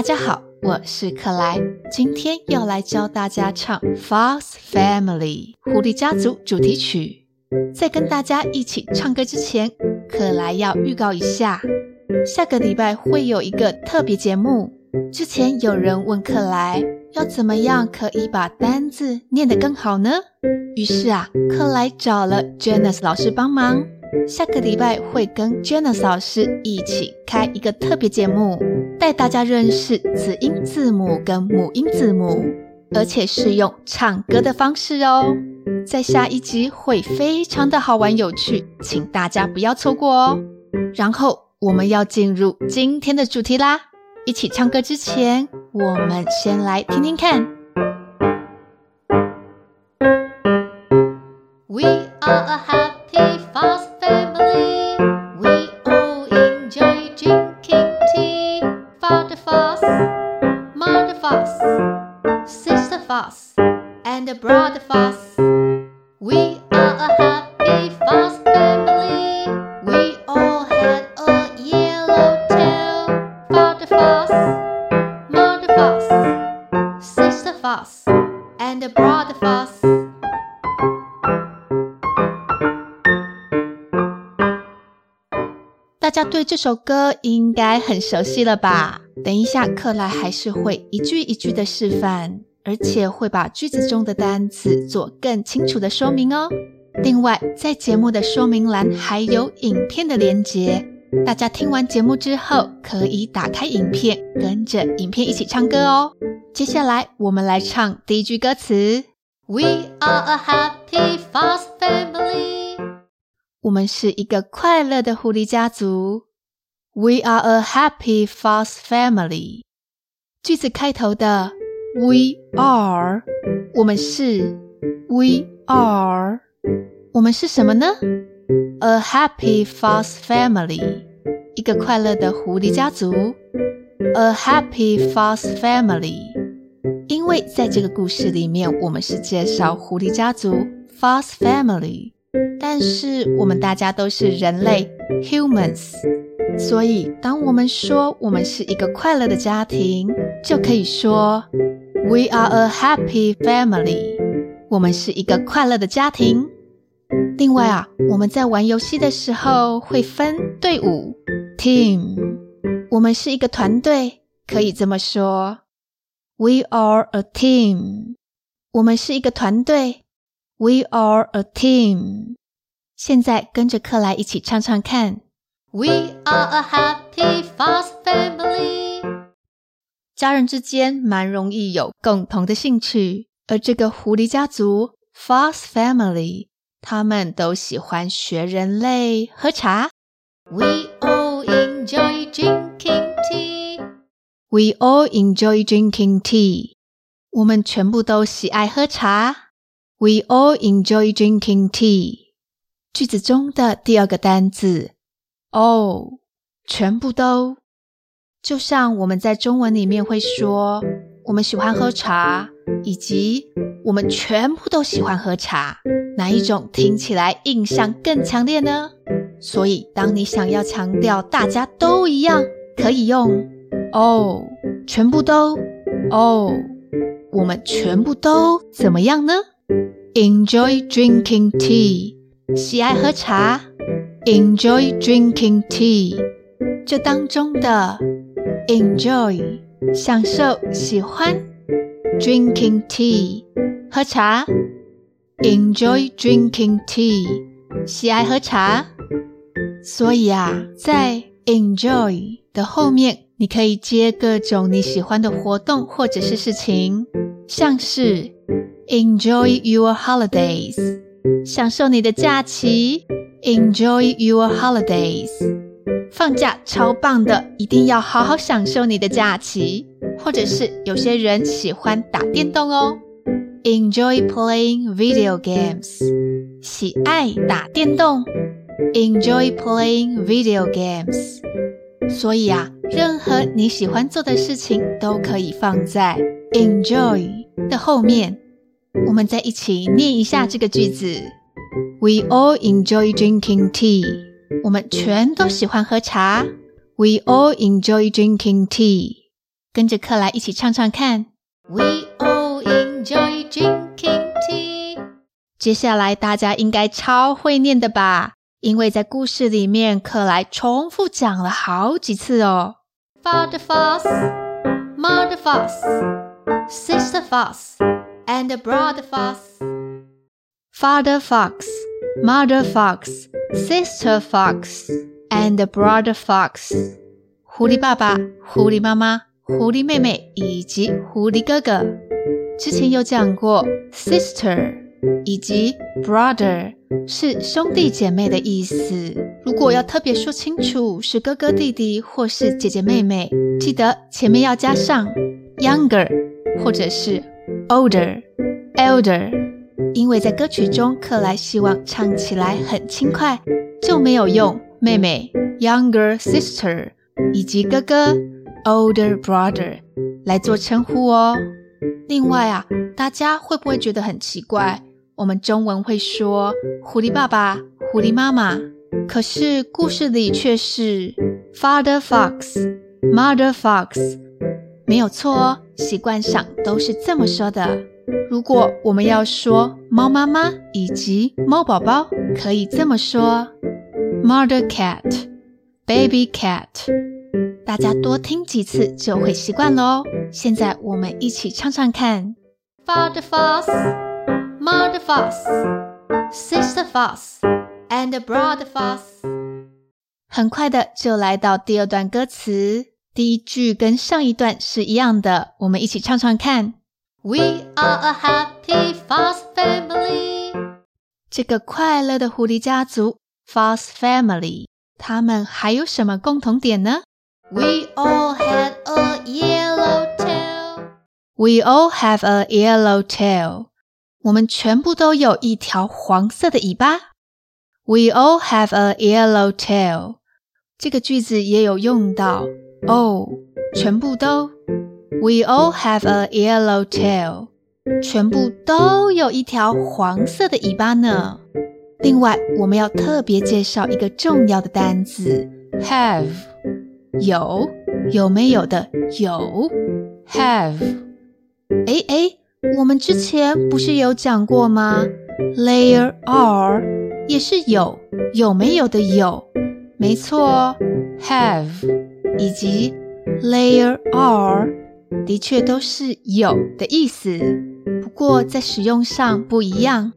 大家好，我是克莱，今天要来教大家唱《Fox Family》狐狸家族主题曲。在跟大家一起唱歌之前，克莱要预告一下，下个礼拜会有一个特别节目。之前有人问克莱，要怎么样可以把单字念得更好呢？于是啊，克莱找了 Janice 老师帮忙。下个礼拜会跟 Janice 老师一起开一个特别节目，带大家认识子音字母跟母音字母，而且是用唱歌的方式哦。在下一集会非常的好玩有趣，请大家不要错过哦。然后我们要进入今天的主题啦，一起唱歌之前，我们先来听听看。We are a and brother fox. We are a happy fox family. We all had a yellow tail. Father fox, mother fox, sister fox, and brother fox. 大家对这首歌应该很熟悉了吧？等一下，克莱还是会一句一句的示范， 而且会把句子中的单词做更清楚的说明哦。另外，在节目的说明栏还有影片的连结，大家听完节目之后可以打开影片，跟着影片一起唱歌哦。接下来，我们来唱第一句歌词：We are a happy fox family. 我们是一个快乐的狐狸家族。We are a happy fox family。句子开头的 We are，我们是 We are，我们是什么呢？A happy fox family，一个快乐的狐狸家族。A happy fox family，因为在这个故事里面，我们是介绍狐狸家族 fox family。但是我们大家都是人类，humans，所以当我们说我们是一个快乐的家庭，就可以说 We are a happy family。我们是一个快乐的家庭。另外啊，我们在玩游戏的时候会分队伍，team。我们是一个团队，可以这么说：We are a team。我们是一个团队。We are a team。现在跟着克莱一起唱唱看。We are a happy fast family。家人之间蛮容易有共同的兴趣，而这个狐狸家族 Fox Family，他们都喜欢学人类喝茶。We all enjoy drinking tea。We all enjoy drinking tea。我们全部都喜爱喝茶。We all enjoy drinking tea。句子中的第二个单字，all，全部都，就像我们在中文里面会说，我们喜欢喝茶，以及我们全部都喜欢喝茶，哪一种听起来印象更强烈呢？所以，当你想要强调大家都一样，可以用哦全部都哦我们全部都怎么样呢？Enjoy drinking tea，喜爱喝茶。Enjoy drinking tea，这当中的 enjoy，享受、喜欢。Drinking tea，喝茶。Enjoy drinking tea，喜爱喝茶。所以啊，在 enjoy 的后面，你可以接各种你喜欢的活动或者是事情，像是。Enjoy your holidays，享受你的假期。Enjoy your holidays，放假超棒的，一定要好好享受你的假期。或者是有些人喜欢打电动哦。Enjoy playing video games，喜爱打电动。Enjoy playing video games，所以啊，任何你喜欢做的事情都可以放在 enjoy 的后面。我们再一起念一下这个句子：We all enjoy drinking tea。我们全都喜欢喝茶。We all enjoy drinking tea。跟着克莱一起唱唱看。We all enjoy drinking tea。接下来大家应该超会念的吧？因为在故事里面，克莱重复讲了好几次哦。Father fox, mother fox, sister fox, and brother fox. Father fox, mother fox, sister fox, and brother fox. 狐狸爸爸、狐狸妈妈。狐狸妹妹以及狐狸哥哥，之前有讲过，sister 以及 brother 是兄弟姐妹的意思。如果要特别说清楚是哥哥弟弟或是姐姐妹妹，记得前面要加上 younger 或者是 older elder，因为在歌曲中克莱希望唱起来很轻快，就没有用妹妹 younger sister 以及哥哥。Older brother 来做称呼哦。另外啊，大家会不会觉得很奇怪？我们中文会说狐狸爸爸、狐狸妈妈，可是故事里却是 Father fox, Mother fox，没有错哦。习惯上都是这么说的。如果我们要说猫妈妈以及猫宝宝，可以这么说：Mother cat, Baby cat。大家多听几次就会习惯了哦。现在我们一起唱唱看：Father fox, Mother fox, Sister fox, and brother fox。很快的就来到第二段歌词，第一句跟上一段是一样的，我们一起唱唱看 ：We are a happy fox family。这个快乐的狐狸家族，Fox family，他们还有什么共同点呢？We all had a yellow tail. We all have a yellow tail. 我们全部都有一条黄色的尾巴。We all have a yellow tail. 这个句子也有用到 all，全部都。 We all have a yellow tail. 全部都有一条黄色的尾巴呢。另外，我们要特别介绍一个重要的单词，have。有有没有的有，have。哎哎，我们之前不是有讲过吗？There are 也是有有没有的有，没错，have 以及 there are 的确都是有的意思，不过在使用上不一样。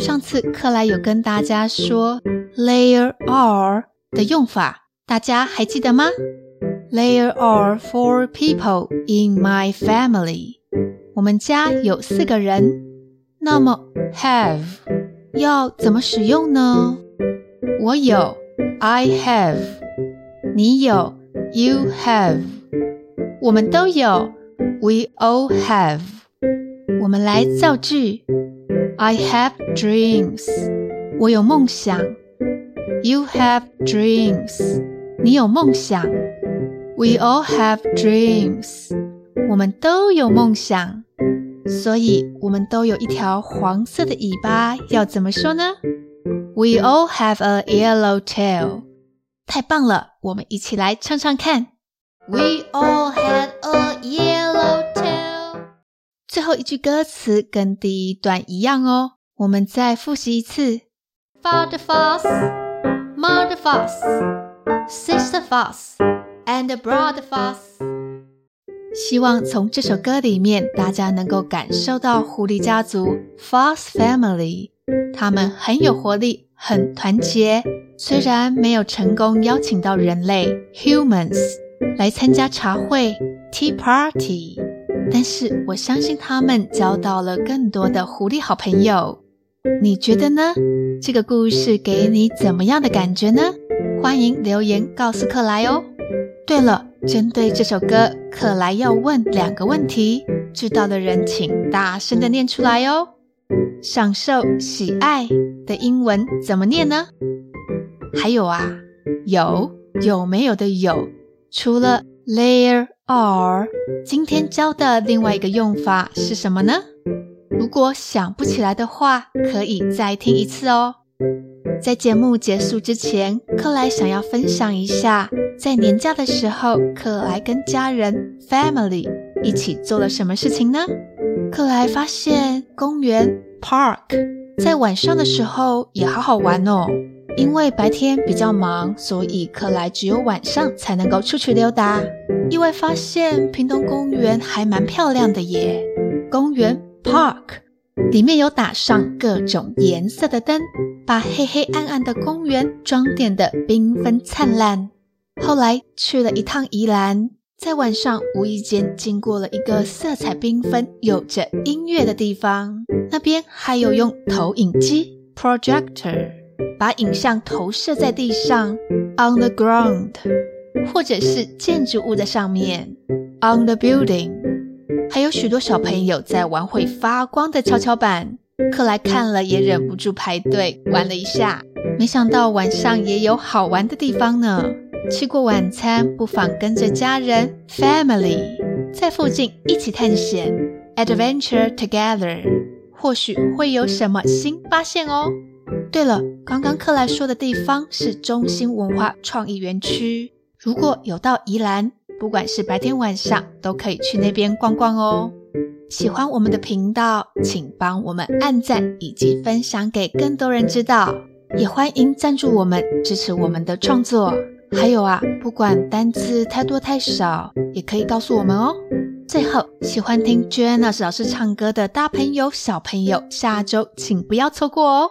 上次克莱有跟大家说 there are 的用法。大家还记得吗？There are four people in my family。我们家有四个人。那么，have 要怎么使用呢？我有，I have。你有，you have。我们都有，we all have。我们来造句：I have dreams。我有梦想。You have dreams。你有梦想，We all have dreams。我们都有梦想，所以我们都有一条黄色的尾巴。要怎么说呢？We all have a yellow tail。太棒了，我们一起来唱唱看。 We all had a yellow tail。最后一句歌词跟第一段一样哦，我们再复习一次。Father fox, mother fox。Sister fox and brother fox。希望从这首歌里面，大家能够感受到狐狸家族 Fox Family，他们很有活力，很团结。虽然没有成功邀请到人类 Humans 来参加茶会 Tea Party，但是我相信他们交到了更多的狐狸好朋友。你觉得呢？这个故事给你怎么样的感觉呢？欢迎留言告诉克莱哦。对了，针对这首歌，克莱要问两个问题，知道的人请大声的念出来哦。享受喜爱的英文怎么念呢？还有啊，有有没有的有，除了 there are，今天教的另外一个用法是什么呢？如果想不起来的话，可以再听一次哦。在节目结束之前，克莱想要分享一下，在年假的时候，克莱跟家人 family 一起做了什么事情呢？克莱发现公园 park 在晚上的时候也好好玩哦。因为白天比较忙，所以克莱只有晚上才能够出去溜达。意外发现平东公园还蛮漂亮的耶，公园 park。里面有打上各种颜色的灯，把黑黑暗暗的公园装点得缤纷灿烂。后来去了一趟宜兰，在晚上无意间经过了一个色彩缤纷、有着音乐的地方，那边还有用投影机 （projector） 把影像投射在地上 （on the ground） 或者是建筑物的上面 （on the building）。还有许多小朋友在玩会发光的跷跷板，克莱看了也忍不住排队玩了一下。没想到晚上也有好玩的地方呢。吃过晚餐，不妨跟着家人 family 在附近一起探险，adventure together，或许会有什么新发现哦。对了，刚刚克莱说的地方是中心文化创意园区，如果有到宜兰。不管是白天晚上，都可以去那边逛逛哦。喜欢我们的频道，请帮我们按赞以及分享给更多人知道。也欢迎赞助我们，支持我们的创作。还有啊，不管单字太多太少，也可以告诉我们哦。最后，喜欢听 Joanna 老师唱歌的大朋友、小朋友，下周请不要错过哦。